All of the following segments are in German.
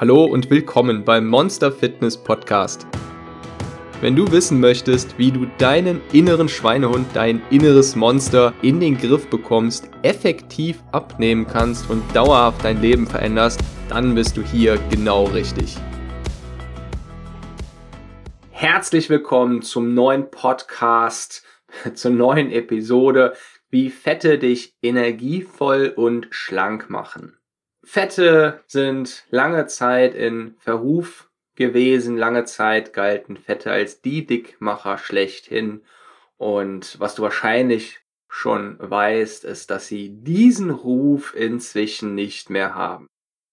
Hallo und willkommen beim Monster Fitness Podcast. Wenn du wissen möchtest, wie du deinen inneren Schweinehund, dein inneres Monster in den Griff bekommst, effektiv abnehmen kannst und dauerhaft dein Leben veränderst, dann bist du hier genau richtig. Herzlich willkommen zum neuen Podcast, zur neuen Episode, wie Fette dich energievoll und schlank machen. Fette sind lange Zeit in Verruf gewesen. Lange Zeit galten Fette als die Dickmacher schlechthin. Und was du wahrscheinlich schon weißt, ist, dass sie diesen Ruf inzwischen nicht mehr haben.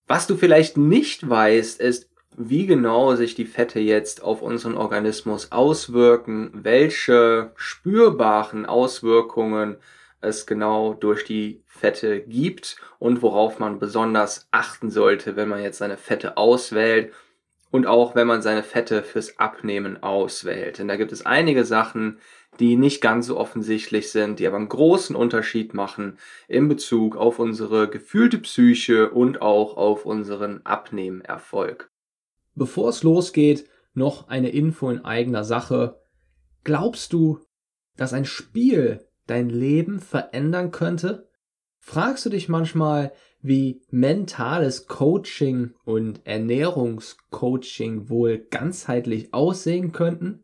Was du vielleicht nicht weißt, ist, wie genau sich die Fette jetzt auf unseren Organismus auswirken, welche spürbaren Auswirkungen es genau durch die Fette gibt und worauf man besonders achten sollte, wenn man jetzt seine Fette auswählt und auch wenn man seine Fette fürs Abnehmen auswählt. Denn da gibt es einige Sachen, die nicht ganz so offensichtlich sind, die aber einen großen Unterschied machen in Bezug auf unsere gefühlte Psyche und auch auf unseren Abnehmerfolg. Bevor es losgeht, noch eine Info in eigener Sache. Glaubst du, dass ein Spiel dein Leben verändern könnte? Fragst du dich manchmal, wie mentales Coaching und Ernährungscoaching wohl ganzheitlich aussehen könnten?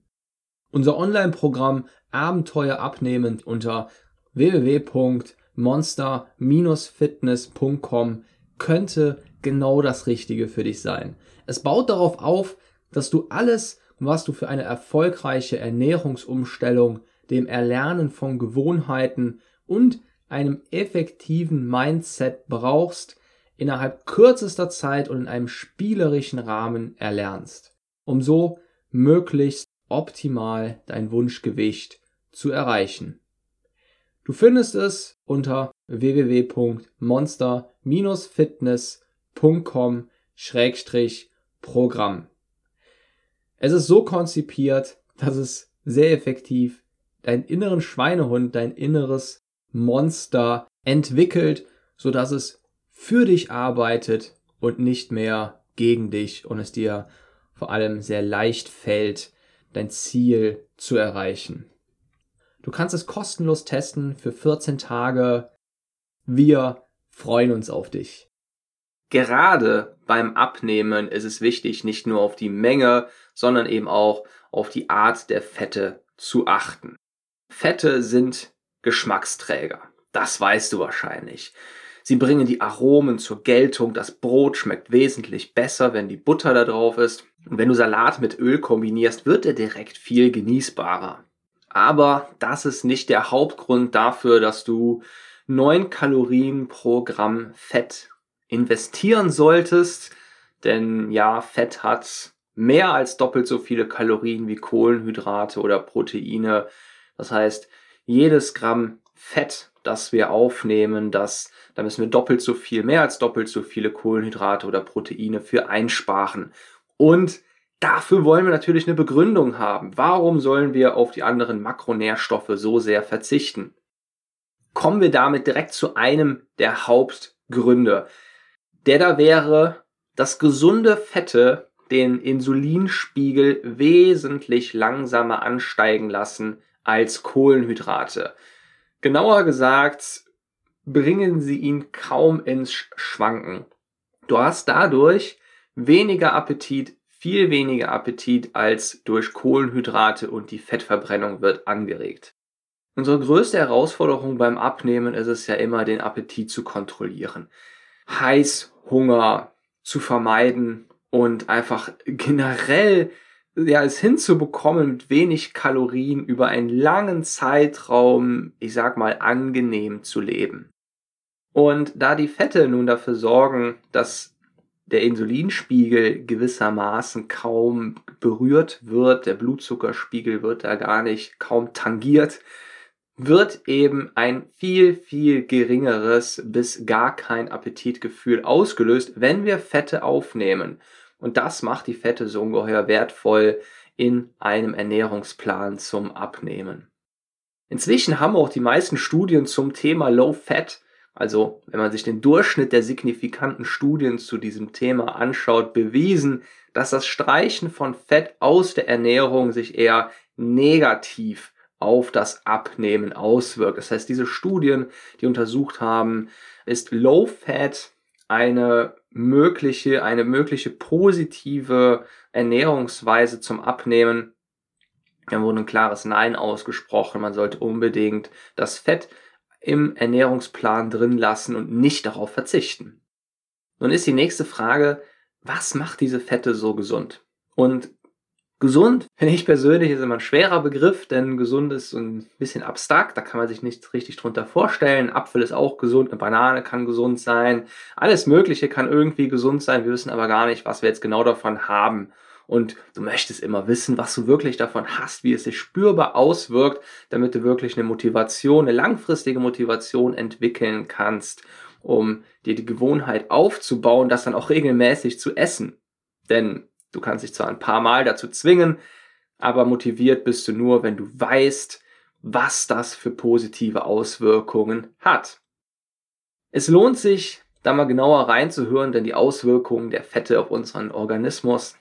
Unser Online-Programm Abenteuer abnehmen unter www.monster-fitness.com könnte genau das Richtige für dich sein. Es baut darauf auf, dass du alles, was du für eine erfolgreiche Ernährungsumstellung dem Erlernen von Gewohnheiten und einem effektiven Mindset brauchst, innerhalb kürzester Zeit und in einem spielerischen Rahmen erlernst, um so möglichst optimal dein Wunschgewicht zu erreichen. Du findest es unter www.monster-fitness.com-programm. Es ist so konzipiert, dass es sehr effektiv deinen inneren Schweinehund, dein inneres Monster entwickelt, so dass es für dich arbeitet und nicht mehr gegen dich und es dir vor allem sehr leicht fällt, dein Ziel zu erreichen. Du kannst es kostenlos testen für 14 Tage. Wir freuen uns auf dich. Gerade beim Abnehmen ist es wichtig, nicht nur auf die Menge, sondern eben auch auf die Art der Fette zu achten. Fette sind Geschmacksträger. Das weißt du wahrscheinlich. Sie bringen die Aromen zur Geltung. Das Brot schmeckt wesentlich besser, wenn die Butter da drauf ist. Und wenn du Salat mit Öl kombinierst, wird er direkt viel genießbarer. Aber das ist nicht der Hauptgrund dafür, dass du 9 Kalorien pro Gramm Fett investieren solltest. Denn ja, Fett hat mehr als doppelt so viele Kalorien wie Kohlenhydrate oder Proteine das heißt, jedes Gramm Fett, das wir aufnehmen, das, da müssen wir doppelt so viel, mehr als doppelt so viele Kohlenhydrate oder Proteine für einsparen. Und dafür wollen wir natürlich eine Begründung haben. Warum sollen wir auf die anderen Makronährstoffe so sehr verzichten? Kommen wir damit direkt zu einem der Hauptgründe. Der da wäre, dass gesunde Fette den Insulinspiegel wesentlich langsamer ansteigen lassen als Kohlenhydrate. Genauer gesagt, bringen sie ihn kaum ins Schwanken. Du hast dadurch weniger Appetit, viel weniger Appetit als durch Kohlenhydrate und die Fettverbrennung wird angeregt. Unsere größte Herausforderung beim Abnehmen ist es ja immer, den Appetit zu kontrollieren. Heißhunger zu vermeiden und einfach generell ja, es hinzubekommen, mit wenig Kalorien über einen langen Zeitraum, ich sag mal, angenehm zu leben. Und da die Fette nun dafür sorgen, dass der Insulinspiegel gewissermaßen kaum berührt wird, der Blutzuckerspiegel wird da gar nicht kaum tangiert, wird eben ein viel, viel geringeres bis gar kein Appetitgefühl ausgelöst, wenn wir Fette aufnehmen. Und das macht die Fette so ungeheuer wertvoll in einem Ernährungsplan zum Abnehmen. Inzwischen haben auch die meisten Studien zum Thema Low Fat also wenn man sich den Durchschnitt der signifikanten Studien zu diesem Thema anschaut, bewiesen, dass das Streichen von Fett aus der Ernährung sich eher negativ auf das Abnehmen auswirkt. Das heißt, diese Studien, die untersucht haben, ist Low Fat eine mögliche, eine mögliche positive Ernährungsweise zum Abnehmen. Da wurde ein klares Nein ausgesprochen. Man sollte unbedingt das Fett im Ernährungsplan drin lassen und nicht darauf verzichten. Nun ist die nächste Frage, was macht diese Fette so gesund? Und gesund, finde ich persönlich, ist immer ein schwerer Begriff, denn gesund ist so ein bisschen abstrakt, da kann man sich nichts richtig drunter vorstellen. Apfel ist auch gesund, eine Banane kann gesund sein, alles Mögliche kann irgendwie gesund sein, wir wissen aber gar nicht, was wir jetzt genau davon haben und du möchtest immer wissen, was du wirklich davon hast, wie es sich spürbar auswirkt, damit du wirklich eine Motivation, eine langfristige Motivation entwickeln kannst, um dir die Gewohnheit aufzubauen, das dann auch regelmäßig zu essen. Denn du kannst dich zwar ein paar Mal dazu zwingen, aber motiviert bist du nur, wenn du weißt, was das für positive Auswirkungen hat. Es lohnt sich, da mal genauer reinzuhören, denn die Auswirkungen der Fette auf unseren Organismus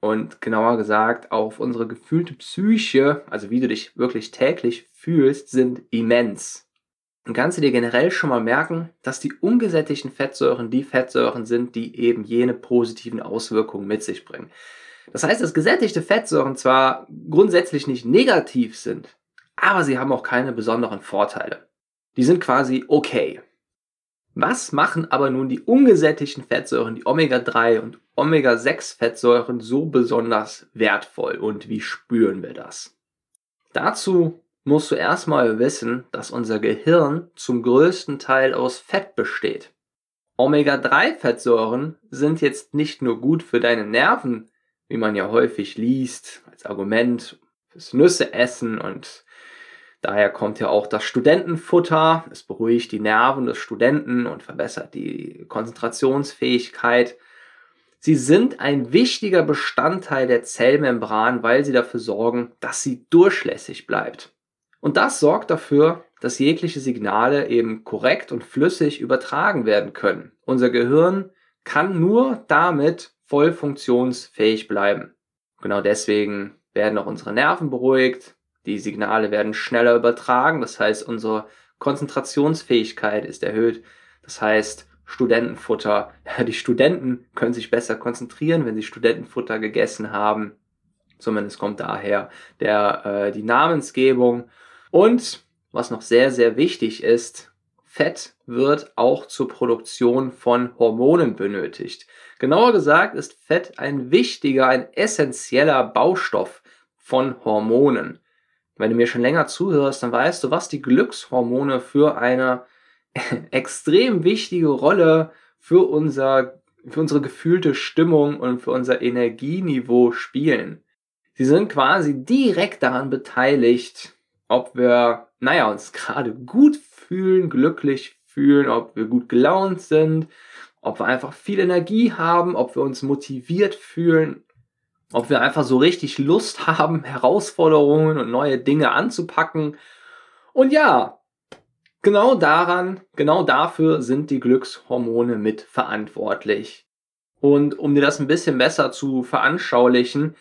und genauer gesagt auf unsere gefühlte Psyche, also wie du dich wirklich täglich fühlst, sind immens. Und kannst du dir generell schon mal merken, dass die ungesättigten Fettsäuren die Fettsäuren sind, die eben jene positiven Auswirkungen mit sich bringen. Das heißt, dass gesättigte Fettsäuren zwar grundsätzlich nicht negativ sind, aber sie haben auch keine besonderen Vorteile. Die sind quasi okay. Was machen aber nun die ungesättigten Fettsäuren, die Omega-3 und Omega-6-Fettsäuren so besonders wertvoll und wie spüren wir das? Dazu musst du erstmal wissen, dass unser Gehirn zum größten Teil aus Fett besteht. Omega-3-Fettsäuren sind jetzt nicht nur gut für deine Nerven, wie man ja häufig liest, als Argument fürs Nüsse essen und Daher kommt ja auch das Studentenfutter. Es beruhigt die Nerven des Studenten und verbessert die Konzentrationsfähigkeit. Sie sind ein wichtiger Bestandteil der Zellmembran, weil sie dafür sorgen, dass sie durchlässig bleibt. Und das sorgt dafür, dass jegliche Signale eben korrekt und flüssig übertragen werden können. Unser Gehirn kann nur damit voll funktionsfähig bleiben. Genau deswegen werden auch unsere Nerven beruhigt, die Signale werden schneller übertragen, das heißt, unsere Konzentrationsfähigkeit ist erhöht. Das heißt, Studentenfutter, die Studenten können sich besser konzentrieren, wenn sie Studentenfutter gegessen haben. Zumindest kommt daher der, äh, die Namensgebung. Und was noch sehr, sehr wichtig ist, Fett wird auch zur Produktion von Hormonen benötigt. Genauer gesagt ist Fett ein wichtiger, ein essentieller Baustoff von Hormonen. Wenn du mir schon länger zuhörst, dann weißt du, was die Glückshormone für eine extrem wichtige Rolle für unser, für unsere gefühlte Stimmung und für unser Energieniveau spielen. Sie sind quasi direkt daran beteiligt, ob wir, naja, uns gerade gut fühlen, glücklich fühlen, ob wir gut gelaunt sind, ob wir einfach viel Energie haben, ob wir uns motiviert fühlen ob wir einfach so richtig Lust haben, Herausforderungen und neue Dinge anzupacken. Und ja, genau daran, genau dafür sind die Glückshormone mit verantwortlich. Und um dir das ein bisschen besser zu veranschaulichen,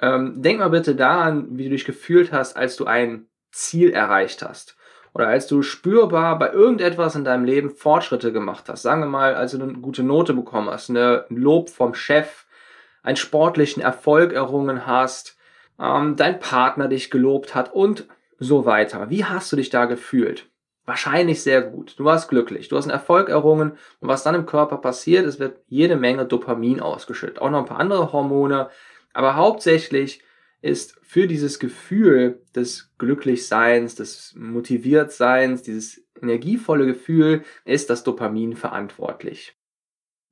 ähm, denk mal bitte daran, wie du dich gefühlt hast, als du ein Ziel erreicht hast. Oder als du spürbar bei irgendetwas in deinem Leben Fortschritte gemacht hast. Sagen wir mal, als du eine gute Note bekommen hast, eine Lob vom Chef, einen sportlichen Erfolg errungen hast, ähm, dein Partner dich gelobt hat und so weiter. Wie hast du dich da gefühlt? Wahrscheinlich sehr gut. Du warst glücklich. Du hast einen Erfolg errungen und was dann im Körper passiert, es wird jede Menge Dopamin ausgeschüttet. Auch noch ein paar andere Hormone. Aber hauptsächlich ist für dieses Gefühl des Glücklichseins, des Motiviertseins, dieses energievolle Gefühl, ist das Dopamin verantwortlich.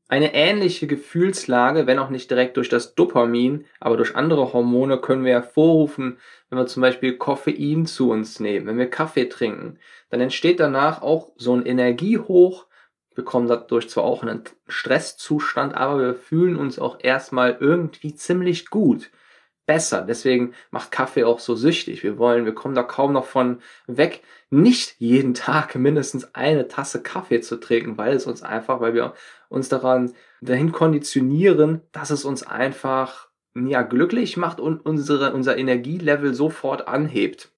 Eine ähnliche Gefühlslage, wenn auch nicht direkt durch das Dopamin, aber durch andere Hormone können wir hervorrufen, wenn wir zum Beispiel Koffein zu uns nehmen, wenn wir Kaffee trinken. Dann entsteht danach auch so ein Energiehoch. Wir kommen dadurch zwar auch in einen Stresszustand, aber wir fühlen uns auch erstmal irgendwie ziemlich gut. besser. Deswegen macht Kaffee auch so süchtig. Wir wollen, wir kommen da kaum noch von weg, nicht jeden Tag mindestens eine Tasse Kaffee zu trinken, weil es uns einfach, weil wir uns daran dahin konditionieren, dass es uns einfach ja glücklich macht und unsere, unser Energielevel sofort anhebt.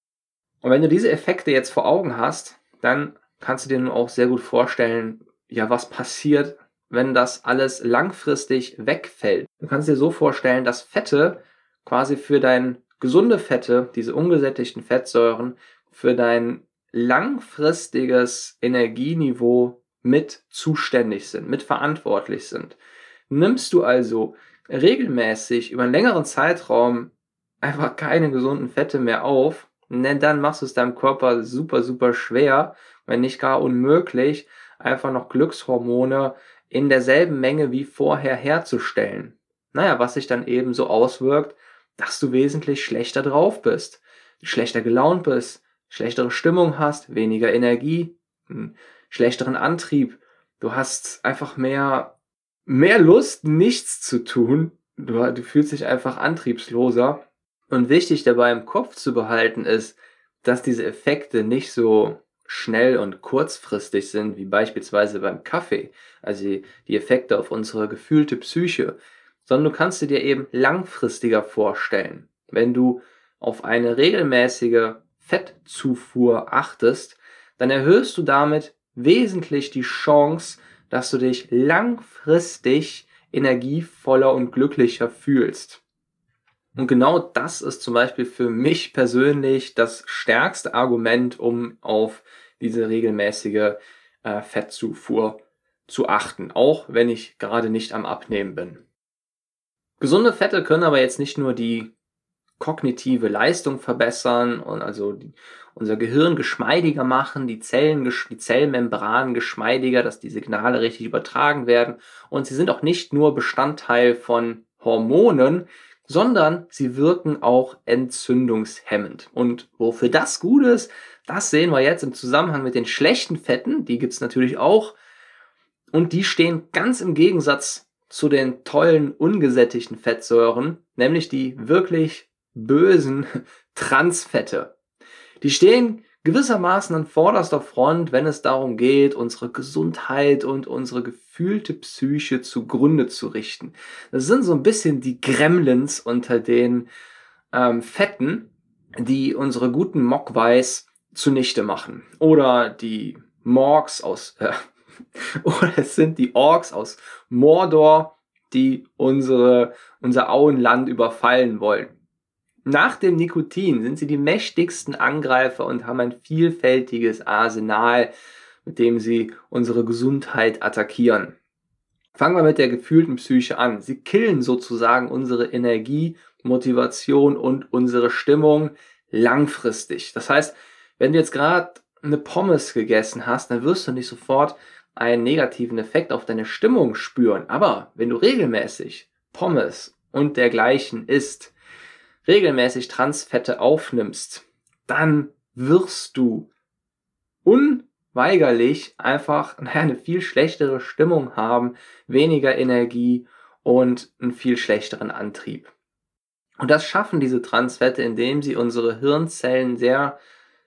Und wenn du diese Effekte jetzt vor Augen hast, dann kannst du dir nun auch sehr gut vorstellen, ja, was passiert, wenn das alles langfristig wegfällt. Du kannst dir so vorstellen, dass Fette quasi für dein gesunde Fette, diese ungesättigten Fettsäuren, für dein langfristiges Energieniveau mit zuständig sind, mit verantwortlich sind. Nimmst du also regelmäßig über einen längeren Zeitraum einfach keine gesunden Fette mehr auf, denn dann machst du es deinem Körper super, super schwer, wenn nicht gar unmöglich, einfach noch Glückshormone in derselben Menge wie vorher herzustellen. Naja, was sich dann eben so auswirkt, dass du wesentlich schlechter drauf bist, schlechter gelaunt bist, schlechtere Stimmung hast, weniger Energie, schlechteren Antrieb. Du hast einfach mehr, mehr Lust, nichts zu tun. Du, du fühlst dich einfach antriebsloser. Und wichtig dabei im Kopf zu behalten ist, dass diese Effekte nicht so schnell und kurzfristig sind, wie beispielsweise beim Kaffee, also die, Effekte auf unsere gefühlte Psyche, sondern du kannst sie dir eben langfristiger vorstellen. Wenn du auf eine regelmäßige Fettzufuhr achtest, dann erhöhst du damit wesentlich die Chance, dass du dich langfristig energievoller und glücklicher fühlst. Und genau das ist zum Beispiel für mich persönlich das stärkste Argument, um auf diese regelmäßige äh, Fettzufuhr zu achten, auch wenn ich gerade nicht am Abnehmen bin. Gesunde Fette können aber jetzt nicht nur die kognitive Leistung verbessern und also die, unser Gehirn geschmeidiger machen, die Zellen, die Zellmembranen geschmeidiger, dass die Signale richtig übertragen werden. Und sie sind auch nicht nur Bestandteil von Hormonen, sondern sie wirken auch entzündungshemmend. Und wofür das gut ist, das sehen wir jetzt im Zusammenhang mit den schlechten Fetten, die gibt's natürlich auch. Und die stehen ganz im Gegensatz zu den tollen ungesättigten Fettsäuren, nämlich die wirklich bösen Transfette. Die stehen gewissermaßen an vorderster Front, wenn es darum geht, unsere Gesundheit und unsere gefühlte Psyche zugrunde zu richten. Das sind so ein bisschen die Gremlins unter den ähm, Fetten, die unsere guten Mockweiß zunichte machen. Oder die Morgs aus, äh, oder es sind die Orks aus Mordor, die unsere, unser Auenland überfallen wollen. Nach dem Nikotin sind sie die mächtigsten Angreifer und haben ein vielfältiges Arsenal, mit dem sie unsere Gesundheit attackieren. Fangen wir mit der gefühlten Psyche an. Sie killen sozusagen unsere Energie, Motivation und unsere Stimmung langfristig. Das heißt, wenn du jetzt gerade eine Pommes gegessen hast, dann wirst du nicht sofort einen negativen Effekt auf deine Stimmung spüren. Aber wenn du regelmäßig Pommes und dergleichen isst, regelmäßig Transfette aufnimmst, dann wirst du unweigerlich einfach eine viel schlechtere Stimmung haben, weniger Energie und einen viel schlechteren Antrieb. Und das schaffen diese Transfette, indem sie unsere Hirnzellen sehr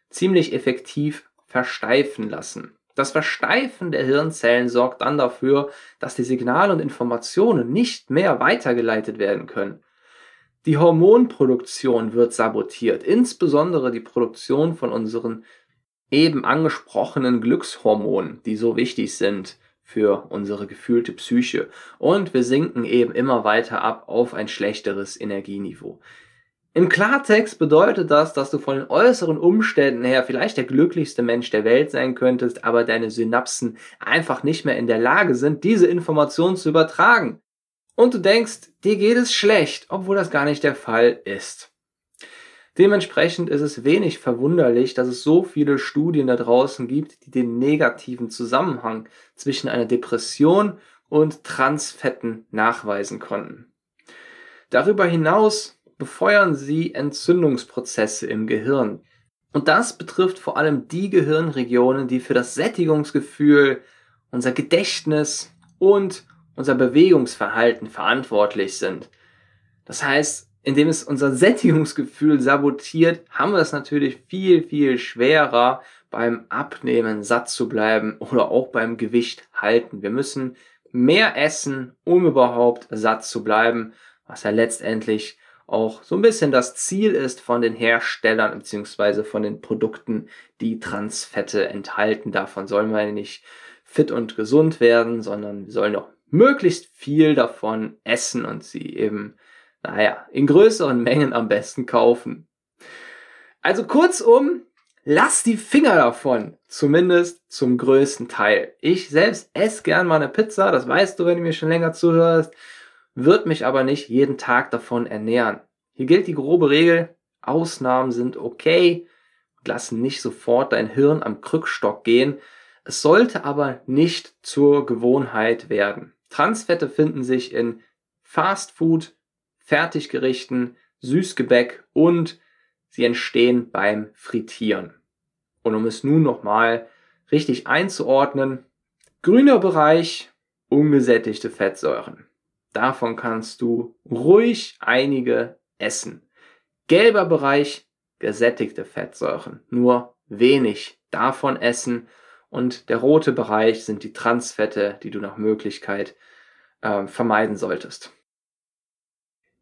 ziemlich effektiv versteifen lassen. Das Versteifen der Hirnzellen sorgt dann dafür, dass die Signale und Informationen nicht mehr weitergeleitet werden können. Die Hormonproduktion wird sabotiert, insbesondere die Produktion von unseren eben angesprochenen Glückshormonen, die so wichtig sind für unsere gefühlte Psyche. Und wir sinken eben immer weiter ab auf ein schlechteres Energieniveau. Im Klartext bedeutet das, dass du von den äußeren Umständen her vielleicht der glücklichste Mensch der Welt sein könntest, aber deine Synapsen einfach nicht mehr in der Lage sind, diese Information zu übertragen und du denkst, dir geht es schlecht, obwohl das gar nicht der Fall ist. Dementsprechend ist es wenig verwunderlich, dass es so viele Studien da draußen gibt, die den negativen Zusammenhang zwischen einer Depression und Transfetten nachweisen konnten. Darüber hinaus befeuern sie Entzündungsprozesse im Gehirn. Und das betrifft vor allem die Gehirnregionen, die für das Sättigungsgefühl, unser Gedächtnis und unser Bewegungsverhalten verantwortlich sind. Das heißt, indem es unser Sättigungsgefühl sabotiert, haben wir es natürlich viel, viel schwerer beim Abnehmen satt zu bleiben oder auch beim Gewicht halten. Wir müssen mehr essen, um überhaupt satt zu bleiben, was ja letztendlich auch so ein bisschen das Ziel ist von den Herstellern beziehungsweise von den Produkten, die Transfette enthalten. Davon sollen wir nicht fit und gesund werden, sondern wir sollen auch möglichst viel davon essen und sie eben, naja, in größeren Mengen am besten kaufen. Also kurzum, lass die Finger davon, zumindest zum größten Teil. Ich selbst esse gern mal eine Pizza, das weißt du, wenn du mir schon länger zuhörst, wird mich aber nicht jeden Tag davon ernähren. Hier gilt die grobe Regel, Ausnahmen sind okay, lassen nicht sofort dein Hirn am Krückstock gehen, es sollte aber nicht zur Gewohnheit werden. Transfette finden sich in Fastfood, Fertiggerichten, Süßgebäck und sie entstehen beim Frittieren. Und um es nun nochmal richtig einzuordnen, grüner Bereich, ungesättigte Fettsäuren. Davon kannst du ruhig einige essen. Gelber Bereich, gesättigte Fettsäuren. Nur wenig davon essen und der rote Bereich sind die Transfette, die du nach Möglichkeit äh, vermeiden solltest.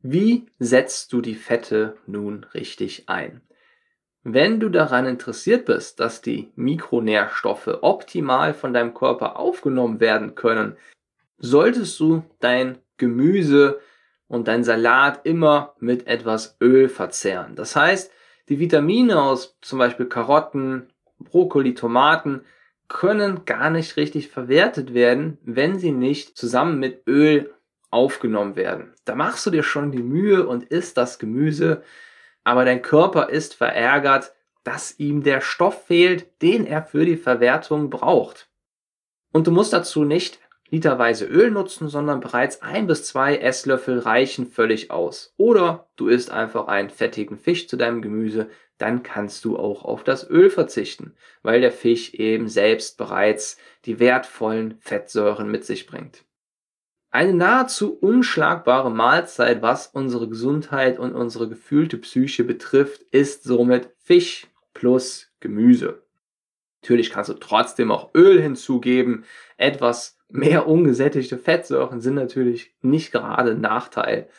Wie setzt du die Fette nun richtig ein? Wenn du daran interessiert bist, dass die Mikronährstoffe optimal von deinem Körper aufgenommen werden können, solltest du dein Gemüse und dein Salat immer mit etwas Öl verzehren. Das heißt, die Vitamine aus zum Beispiel Karotten, Brokkoli, Tomaten können gar nicht richtig verwertet werden, wenn sie nicht zusammen mit Öl aufgenommen werden. Da machst du dir schon die Mühe und isst das Gemüse, aber dein Körper ist verärgert, dass ihm der Stoff fehlt, den er für die Verwertung braucht. Und du musst dazu nicht literweise Öl nutzen, sondern bereits ein bis zwei Esslöffel reichen völlig aus. Oder du isst einfach einen fettigen Fisch zu deinem Gemüse, dann kannst du auch auf das Öl verzichten, weil der Fisch eben selbst bereits die wertvollen Fettsäuren mit sich bringt. Eine nahezu unschlagbare Mahlzeit, was unsere Gesundheit und unsere gefühlte Psyche betrifft, ist somit Fisch plus Gemüse. Natürlich kannst du trotzdem auch Öl hinzugeben. Etwas mehr ungesättigte Fettsäuren sind natürlich nicht gerade ein Nachteil.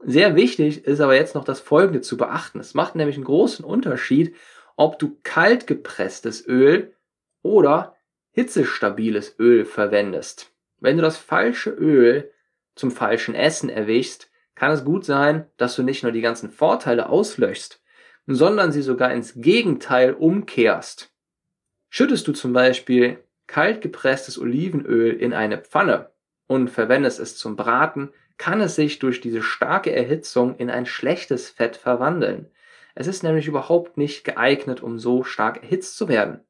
Sehr wichtig ist aber jetzt noch das Folgende zu beachten. Es macht nämlich einen großen Unterschied, ob du kalt gepresstes Öl oder hitzestabiles Öl verwendest. Wenn du das falsche Öl zum falschen Essen erwischst, kann es gut sein, dass du nicht nur die ganzen Vorteile auslöschst, sondern sie sogar ins Gegenteil umkehrst. Schüttest du zum Beispiel kalt gepresstes Olivenöl in eine Pfanne und verwendest es zum Braten, kann es sich durch diese starke Erhitzung in ein schlechtes Fett verwandeln. Es ist nämlich überhaupt nicht geeignet, um so stark erhitzt zu werden.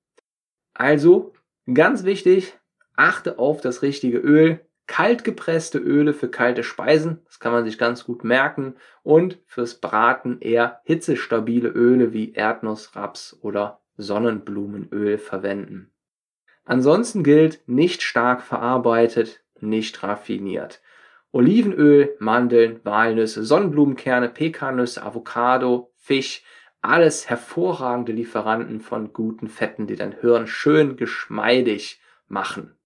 Also, ganz wichtig, achte auf das richtige Öl. Kalt gepresste Öle für kalte Speisen, das kann man sich ganz gut merken. Und fürs Braten eher hitzestabile Öle wie Erdnuss, Raps oder Sonnenblumenöl verwenden. Ansonsten gilt nicht stark verarbeitet, nicht raffiniert. Olivenöl, Mandeln, Walnüsse, Sonnenblumenkerne, Pekannüsse, Avocado, Fisch, alles hervorragende Lieferanten von guten Fetten, die dein Hirn schön geschmeidig machen.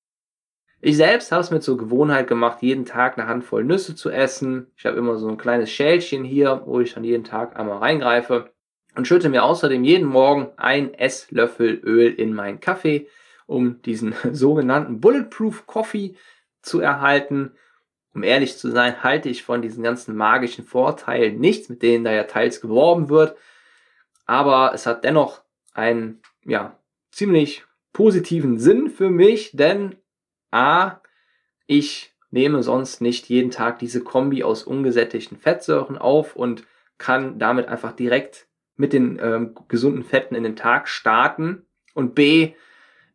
Ich selbst habe es mir zur Gewohnheit gemacht, jeden Tag eine Handvoll Nüsse zu essen. Ich habe immer so ein kleines Schälchen hier, wo ich dann jeden Tag einmal reingreife und schütte mir außerdem jeden Morgen ein Esslöffel Öl in meinen Kaffee, um diesen sogenannten Bulletproof Coffee zu erhalten um ehrlich zu sein, halte ich von diesen ganzen magischen Vorteilen nichts, mit denen da ja teils geworben wird. Aber es hat dennoch einen, ja, ziemlich positiven Sinn für mich, denn A, ich nehme sonst nicht jeden Tag diese Kombi aus ungesättigten Fettsäuren auf und kann damit einfach direkt mit den ähm, gesunden Fetten in den Tag starten. Und B,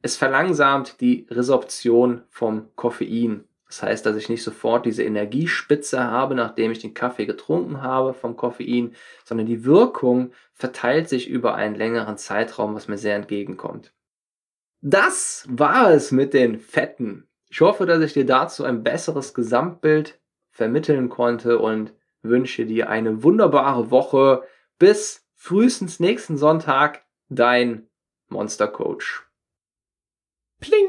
es verlangsamt die Resorption vom Koffein. Das heißt, dass ich nicht sofort diese Energiespitze habe, nachdem ich den Kaffee getrunken habe vom Koffein, sondern die Wirkung verteilt sich über einen längeren Zeitraum, was mir sehr entgegenkommt. Das war es mit den Fetten. Ich hoffe, dass ich dir dazu ein besseres Gesamtbild vermitteln konnte und wünsche dir eine wunderbare Woche. Bis frühestens nächsten Sonntag, dein Monster Coach. Pling!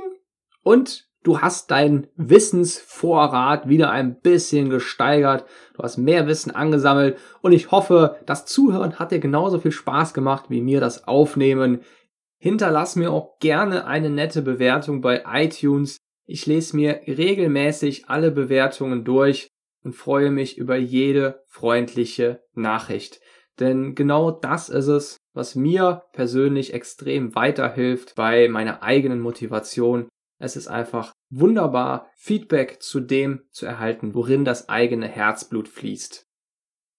Und du hast deinen Wissensvorrat wieder ein bisschen gesteigert. Du hast mehr Wissen angesammelt und ich hoffe, das Zuhören hat dir genauso viel Spaß gemacht wie mir das Aufnehmen. Hinterlass mir auch gerne eine nette Bewertung bei iTunes. Ich lese mir regelmäßig alle Bewertungen durch und freue mich über jede freundliche Nachricht. Denn genau das ist es, was mir persönlich extrem weiterhilft bei meiner eigenen Motivation. Es ist einfach wunderbar, Feedback zu dem zu erhalten, worin das eigene Herzblut fließt.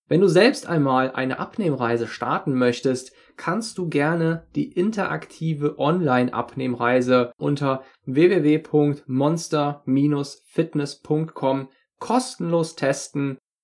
Wenn du selbst einmal eine Abnehmreise starten möchtest, kannst du gerne die interaktive Online-Abnehmreise unter www.monster-fitness.com kostenlos testen.